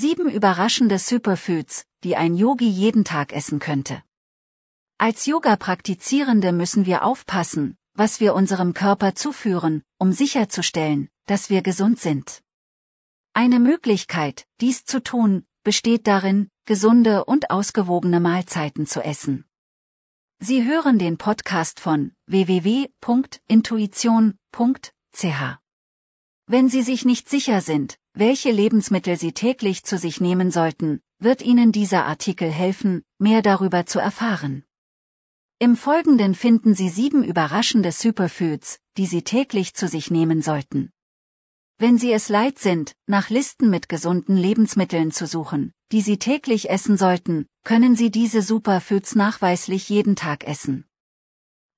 Sieben überraschende Superfoods, die ein Yogi jeden Tag essen könnte. Als Yoga-Praktizierende müssen wir aufpassen, was wir unserem Körper zuführen, um sicherzustellen, dass wir gesund sind. Eine Möglichkeit, dies zu tun, besteht darin, gesunde und ausgewogene Mahlzeiten zu essen. Sie hören den Podcast von www.intuition.ch. Wenn Sie sich nicht sicher sind, welche Lebensmittel Sie täglich zu sich nehmen sollten, wird Ihnen dieser Artikel helfen, mehr darüber zu erfahren. Im Folgenden finden Sie sieben überraschende Superfoods, die Sie täglich zu sich nehmen sollten. Wenn Sie es leid sind, nach Listen mit gesunden Lebensmitteln zu suchen, die Sie täglich essen sollten, können Sie diese Superfoods nachweislich jeden Tag essen.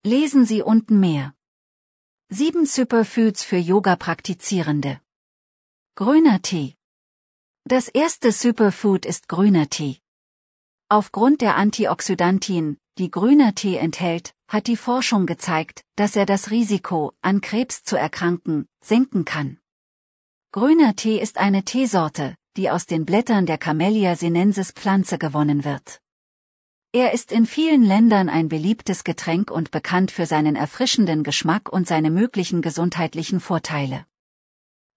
Lesen Sie unten mehr. Sieben Superfoods für Yoga-Praktizierende. Grüner Tee. Das erste Superfood ist grüner Tee. Aufgrund der Antioxidantien, die grüner Tee enthält, hat die Forschung gezeigt, dass er das Risiko, an Krebs zu erkranken, senken kann. Grüner Tee ist eine Teesorte, die aus den Blättern der Camellia sinensis Pflanze gewonnen wird. Er ist in vielen Ländern ein beliebtes Getränk und bekannt für seinen erfrischenden Geschmack und seine möglichen gesundheitlichen Vorteile.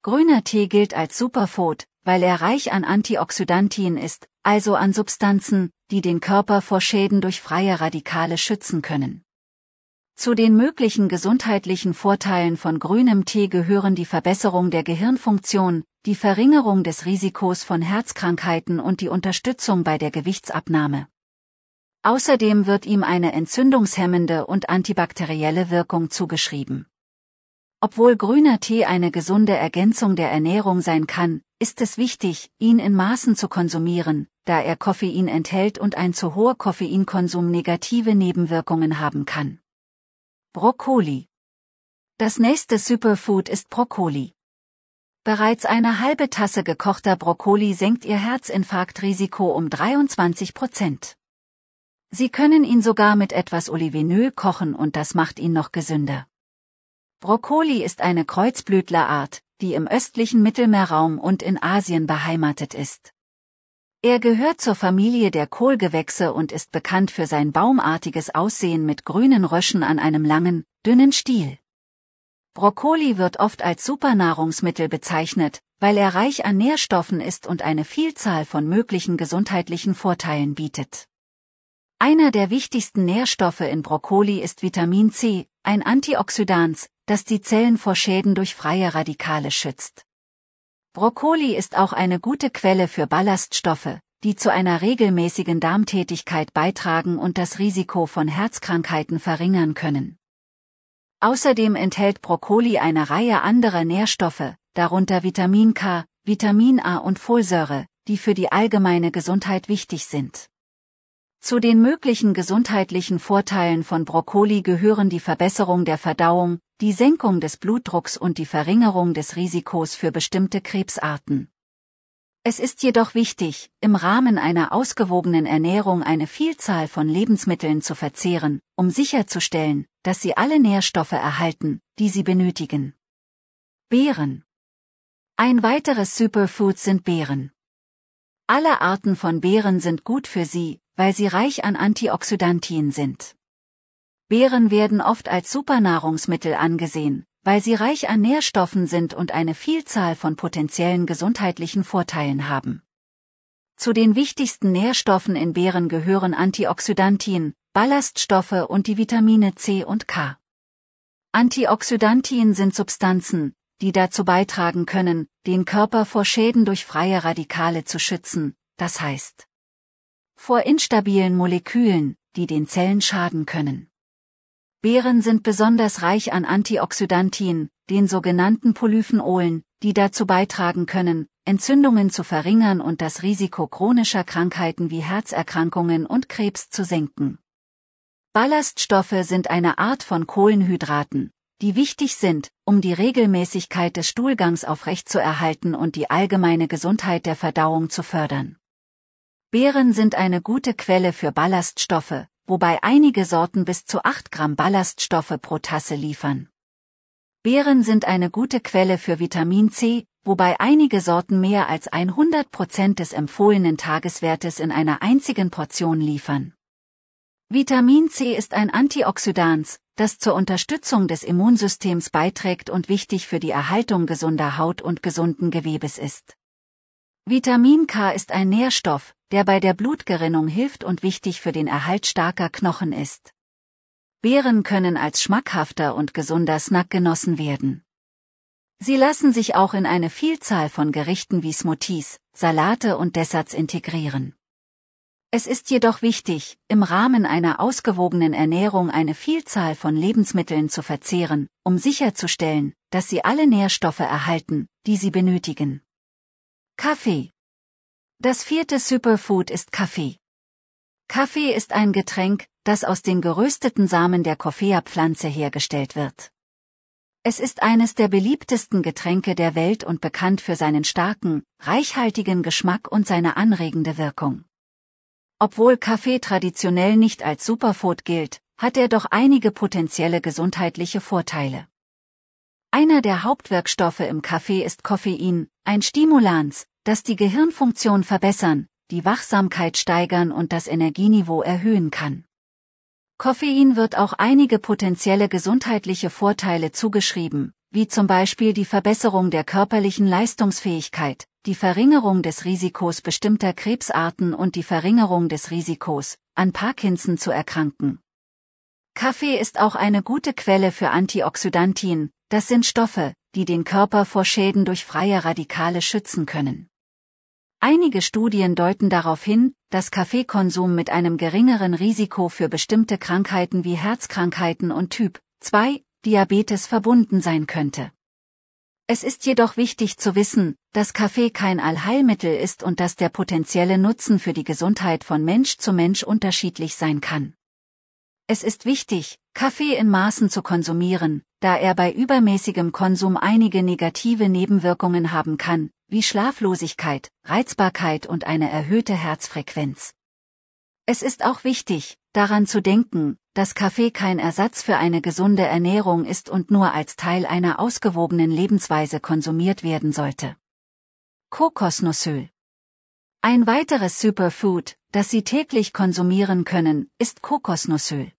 Grüner Tee gilt als Superfood, weil er reich an Antioxidantien ist, also an Substanzen, die den Körper vor Schäden durch freie Radikale schützen können. Zu den möglichen gesundheitlichen Vorteilen von grünem Tee gehören die Verbesserung der Gehirnfunktion, die Verringerung des Risikos von Herzkrankheiten und die Unterstützung bei der Gewichtsabnahme. Außerdem wird ihm eine entzündungshemmende und antibakterielle Wirkung zugeschrieben. Obwohl grüner Tee eine gesunde Ergänzung der Ernährung sein kann, ist es wichtig, ihn in Maßen zu konsumieren, da er Koffein enthält und ein zu hoher Koffeinkonsum negative Nebenwirkungen haben kann. Brokkoli. Das nächste Superfood ist Brokkoli. Bereits eine halbe Tasse gekochter Brokkoli senkt Ihr Herzinfarktrisiko um 23 Prozent. Sie können ihn sogar mit etwas Olivenöl kochen und das macht ihn noch gesünder. Brokkoli ist eine Kreuzblütlerart, die im östlichen Mittelmeerraum und in Asien beheimatet ist. Er gehört zur Familie der Kohlgewächse und ist bekannt für sein baumartiges Aussehen mit grünen Röschen an einem langen, dünnen Stiel. Brokkoli wird oft als Supernahrungsmittel bezeichnet, weil er reich an Nährstoffen ist und eine Vielzahl von möglichen gesundheitlichen Vorteilen bietet. Einer der wichtigsten Nährstoffe in Brokkoli ist Vitamin C, ein Antioxidans, das die Zellen vor Schäden durch freie Radikale schützt. Brokkoli ist auch eine gute Quelle für Ballaststoffe, die zu einer regelmäßigen Darmtätigkeit beitragen und das Risiko von Herzkrankheiten verringern können. Außerdem enthält Brokkoli eine Reihe anderer Nährstoffe, darunter Vitamin K, Vitamin A und Folsäure, die für die allgemeine Gesundheit wichtig sind. Zu den möglichen gesundheitlichen Vorteilen von Brokkoli gehören die Verbesserung der Verdauung, die Senkung des Blutdrucks und die Verringerung des Risikos für bestimmte Krebsarten. Es ist jedoch wichtig, im Rahmen einer ausgewogenen Ernährung eine Vielzahl von Lebensmitteln zu verzehren, um sicherzustellen, dass sie alle Nährstoffe erhalten, die sie benötigen. Beeren. Ein weiteres Superfood sind Beeren. Alle Arten von Beeren sind gut für Sie, weil sie reich an Antioxidantien sind. Beeren werden oft als Supernahrungsmittel angesehen, weil sie reich an Nährstoffen sind und eine Vielzahl von potenziellen gesundheitlichen Vorteilen haben. Zu den wichtigsten Nährstoffen in Beeren gehören Antioxidantien, Ballaststoffe und die Vitamine C und K. Antioxidantien sind Substanzen, die dazu beitragen können, den Körper vor Schäden durch freie Radikale zu schützen, das heißt, vor instabilen Molekülen, die den Zellen schaden können. Beeren sind besonders reich an Antioxidantien, den sogenannten Polyphenolen, die dazu beitragen können, Entzündungen zu verringern und das Risiko chronischer Krankheiten wie Herzerkrankungen und Krebs zu senken. Ballaststoffe sind eine Art von Kohlenhydraten, die wichtig sind, um die Regelmäßigkeit des Stuhlgangs aufrechtzuerhalten und die allgemeine Gesundheit der Verdauung zu fördern. Beeren sind eine gute Quelle für Ballaststoffe, wobei einige Sorten bis zu 8 Gramm Ballaststoffe pro Tasse liefern. Beeren sind eine gute Quelle für Vitamin C, wobei einige Sorten mehr als 100 Prozent des empfohlenen Tageswertes in einer einzigen Portion liefern. Vitamin C ist ein Antioxidans, das zur Unterstützung des Immunsystems beiträgt und wichtig für die Erhaltung gesunder Haut und gesunden Gewebes ist. Vitamin K ist ein Nährstoff, der bei der Blutgerinnung hilft und wichtig für den Erhalt starker Knochen ist. Beeren können als schmackhafter und gesunder Snack genossen werden. Sie lassen sich auch in eine Vielzahl von Gerichten wie Smoothies, Salate und Desserts integrieren. Es ist jedoch wichtig, im Rahmen einer ausgewogenen Ernährung eine Vielzahl von Lebensmitteln zu verzehren, um sicherzustellen, dass sie alle Nährstoffe erhalten, die sie benötigen. Kaffee. Das vierte Superfood ist Kaffee. Kaffee ist ein Getränk, das aus den gerösteten Samen der Coffea-Pflanze hergestellt wird. Es ist eines der beliebtesten Getränke der Welt und bekannt für seinen starken, reichhaltigen Geschmack und seine anregende Wirkung. Obwohl Kaffee traditionell nicht als Superfood gilt, hat er doch einige potenzielle gesundheitliche Vorteile. Einer der Hauptwirkstoffe im Kaffee ist Koffein, ein Stimulans, das die Gehirnfunktion verbessern, die Wachsamkeit steigern und das Energieniveau erhöhen kann. Koffein wird auch einige potenzielle gesundheitliche Vorteile zugeschrieben, wie zum Beispiel die Verbesserung der körperlichen Leistungsfähigkeit, die Verringerung des Risikos bestimmter Krebsarten und die Verringerung des Risikos, an Parkinson zu erkranken. Kaffee ist auch eine gute Quelle für Antioxidantien, das sind Stoffe, die den Körper vor Schäden durch freie Radikale schützen können. Einige Studien deuten darauf hin, dass Kaffeekonsum mit einem geringeren Risiko für bestimmte Krankheiten wie Herzkrankheiten und Typ 2 Diabetes verbunden sein könnte. Es ist jedoch wichtig zu wissen, dass Kaffee kein Allheilmittel ist und dass der potenzielle Nutzen für die Gesundheit von Mensch zu Mensch unterschiedlich sein kann. Es ist wichtig, Kaffee in Maßen zu konsumieren, da er bei übermäßigem Konsum einige negative Nebenwirkungen haben kann, wie Schlaflosigkeit, Reizbarkeit und eine erhöhte Herzfrequenz. Es ist auch wichtig, daran zu denken, dass Kaffee kein Ersatz für eine gesunde Ernährung ist und nur als Teil einer ausgewogenen Lebensweise konsumiert werden sollte. Kokosnussöl Ein weiteres Superfood, das Sie täglich konsumieren können, ist Kokosnussöl.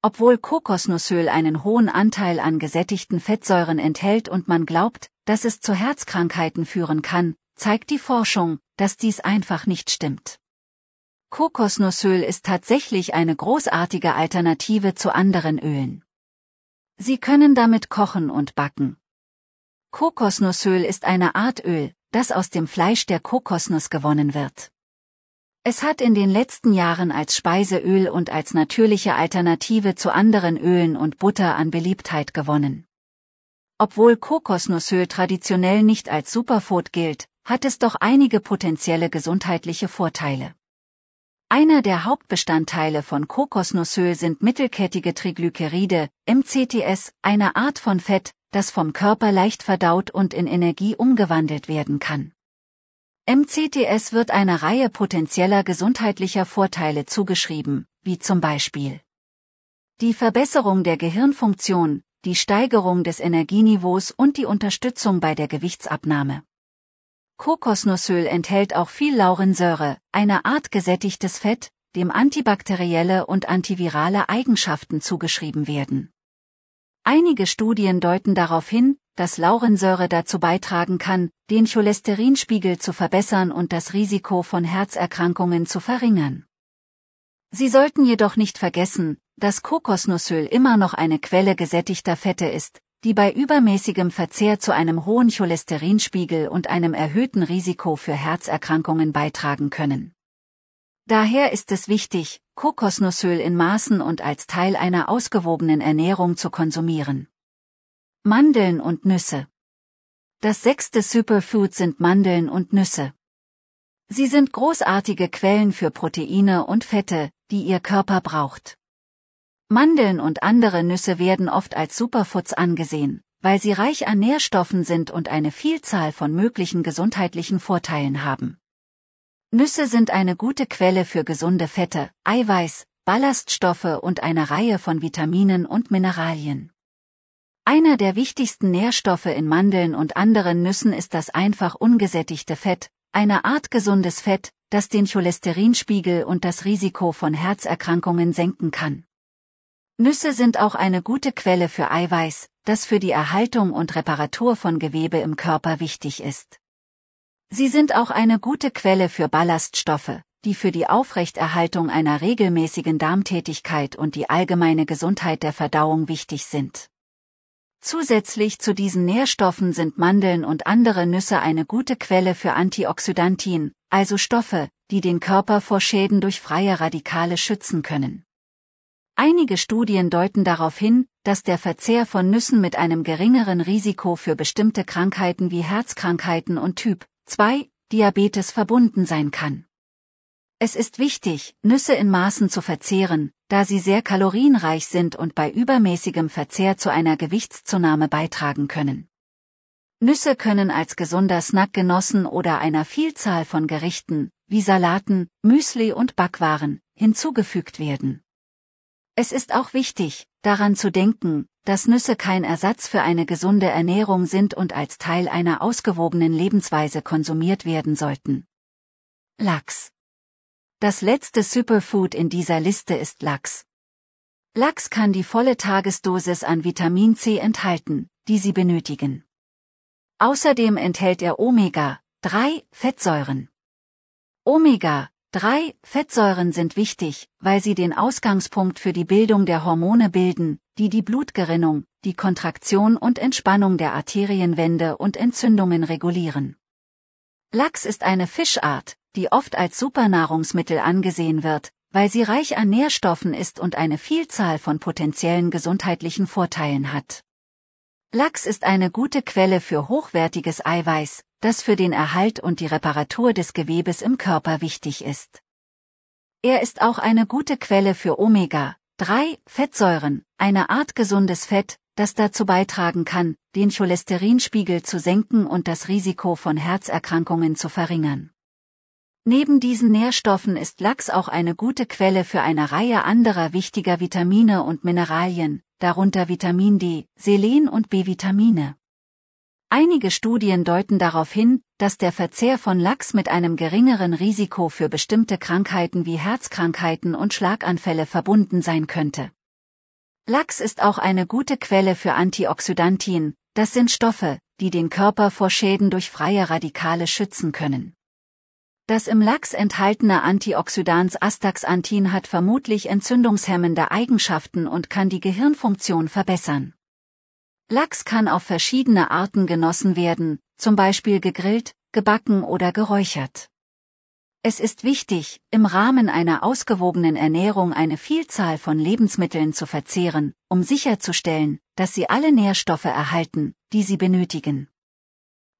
Obwohl Kokosnussöl einen hohen Anteil an gesättigten Fettsäuren enthält und man glaubt, dass es zu Herzkrankheiten führen kann, zeigt die Forschung, dass dies einfach nicht stimmt. Kokosnussöl ist tatsächlich eine großartige Alternative zu anderen Ölen. Sie können damit kochen und backen. Kokosnussöl ist eine Art Öl, das aus dem Fleisch der Kokosnuss gewonnen wird. Es hat in den letzten Jahren als Speiseöl und als natürliche Alternative zu anderen Ölen und Butter an Beliebtheit gewonnen. Obwohl Kokosnussöl traditionell nicht als Superfood gilt, hat es doch einige potenzielle gesundheitliche Vorteile. Einer der Hauptbestandteile von Kokosnussöl sind mittelkettige Triglyceride, MCTS, eine Art von Fett, das vom Körper leicht verdaut und in Energie umgewandelt werden kann. MCTS wird einer Reihe potenzieller gesundheitlicher Vorteile zugeschrieben, wie zum Beispiel die Verbesserung der Gehirnfunktion, die Steigerung des Energieniveaus und die Unterstützung bei der Gewichtsabnahme. Kokosnussöl enthält auch viel Laurinsäure, eine Art gesättigtes Fett, dem antibakterielle und antivirale Eigenschaften zugeschrieben werden. Einige Studien deuten darauf hin, dass Laurinsäure dazu beitragen kann, den Cholesterinspiegel zu verbessern und das Risiko von Herzerkrankungen zu verringern. Sie sollten jedoch nicht vergessen, dass Kokosnussöl immer noch eine Quelle gesättigter Fette ist, die bei übermäßigem Verzehr zu einem hohen Cholesterinspiegel und einem erhöhten Risiko für Herzerkrankungen beitragen können. Daher ist es wichtig, Kokosnussöl in Maßen und als Teil einer ausgewogenen Ernährung zu konsumieren. Mandeln und Nüsse. Das sechste Superfood sind Mandeln und Nüsse. Sie sind großartige Quellen für Proteine und Fette, die Ihr Körper braucht. Mandeln und andere Nüsse werden oft als Superfoods angesehen, weil sie reich an Nährstoffen sind und eine Vielzahl von möglichen gesundheitlichen Vorteilen haben. Nüsse sind eine gute Quelle für gesunde Fette, Eiweiß, Ballaststoffe und eine Reihe von Vitaminen und Mineralien. Einer der wichtigsten Nährstoffe in Mandeln und anderen Nüssen ist das einfach ungesättigte Fett, eine Art gesundes Fett, das den Cholesterinspiegel und das Risiko von Herzerkrankungen senken kann. Nüsse sind auch eine gute Quelle für Eiweiß, das für die Erhaltung und Reparatur von Gewebe im Körper wichtig ist. Sie sind auch eine gute Quelle für Ballaststoffe, die für die Aufrechterhaltung einer regelmäßigen Darmtätigkeit und die allgemeine Gesundheit der Verdauung wichtig sind. Zusätzlich zu diesen Nährstoffen sind Mandeln und andere Nüsse eine gute Quelle für Antioxidantien, also Stoffe, die den Körper vor Schäden durch freie Radikale schützen können. Einige Studien deuten darauf hin, dass der Verzehr von Nüssen mit einem geringeren Risiko für bestimmte Krankheiten wie Herzkrankheiten und Typ 2 Diabetes verbunden sein kann. Es ist wichtig, Nüsse in Maßen zu verzehren, da sie sehr kalorienreich sind und bei übermäßigem Verzehr zu einer Gewichtszunahme beitragen können. Nüsse können als gesunder Snack genossen oder einer Vielzahl von Gerichten, wie Salaten, Müsli und Backwaren, hinzugefügt werden. Es ist auch wichtig, daran zu denken, dass Nüsse kein Ersatz für eine gesunde Ernährung sind und als Teil einer ausgewogenen Lebensweise konsumiert werden sollten. Lachs das letzte Superfood in dieser Liste ist Lachs. Lachs kann die volle Tagesdosis an Vitamin C enthalten, die Sie benötigen. Außerdem enthält er Omega-3-Fettsäuren. Omega-3-Fettsäuren sind wichtig, weil sie den Ausgangspunkt für die Bildung der Hormone bilden, die die Blutgerinnung, die Kontraktion und Entspannung der Arterienwände und Entzündungen regulieren. Lachs ist eine Fischart, die oft als Supernahrungsmittel angesehen wird, weil sie reich an Nährstoffen ist und eine Vielzahl von potenziellen gesundheitlichen Vorteilen hat. Lachs ist eine gute Quelle für hochwertiges Eiweiß, das für den Erhalt und die Reparatur des Gewebes im Körper wichtig ist. Er ist auch eine gute Quelle für Omega-3-Fettsäuren, eine Art gesundes Fett, das dazu beitragen kann, den Cholesterinspiegel zu senken und das Risiko von Herzerkrankungen zu verringern. Neben diesen Nährstoffen ist Lachs auch eine gute Quelle für eine Reihe anderer wichtiger Vitamine und Mineralien, darunter Vitamin D, Selen und B-Vitamine. Einige Studien deuten darauf hin, dass der Verzehr von Lachs mit einem geringeren Risiko für bestimmte Krankheiten wie Herzkrankheiten und Schlaganfälle verbunden sein könnte. Lachs ist auch eine gute Quelle für Antioxidantien, das sind Stoffe, die den Körper vor Schäden durch freie Radikale schützen können. Das im Lachs enthaltene Antioxidans Astaxanthin hat vermutlich entzündungshemmende Eigenschaften und kann die Gehirnfunktion verbessern. Lachs kann auf verschiedene Arten genossen werden, zum Beispiel gegrillt, gebacken oder geräuchert. Es ist wichtig, im Rahmen einer ausgewogenen Ernährung eine Vielzahl von Lebensmitteln zu verzehren, um sicherzustellen, dass sie alle Nährstoffe erhalten, die sie benötigen.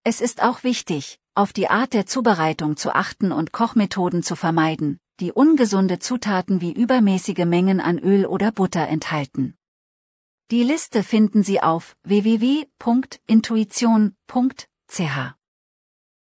Es ist auch wichtig, auf die Art der Zubereitung zu achten und Kochmethoden zu vermeiden, die ungesunde Zutaten wie übermäßige Mengen an Öl oder Butter enthalten. Die Liste finden Sie auf www.intuition.ch.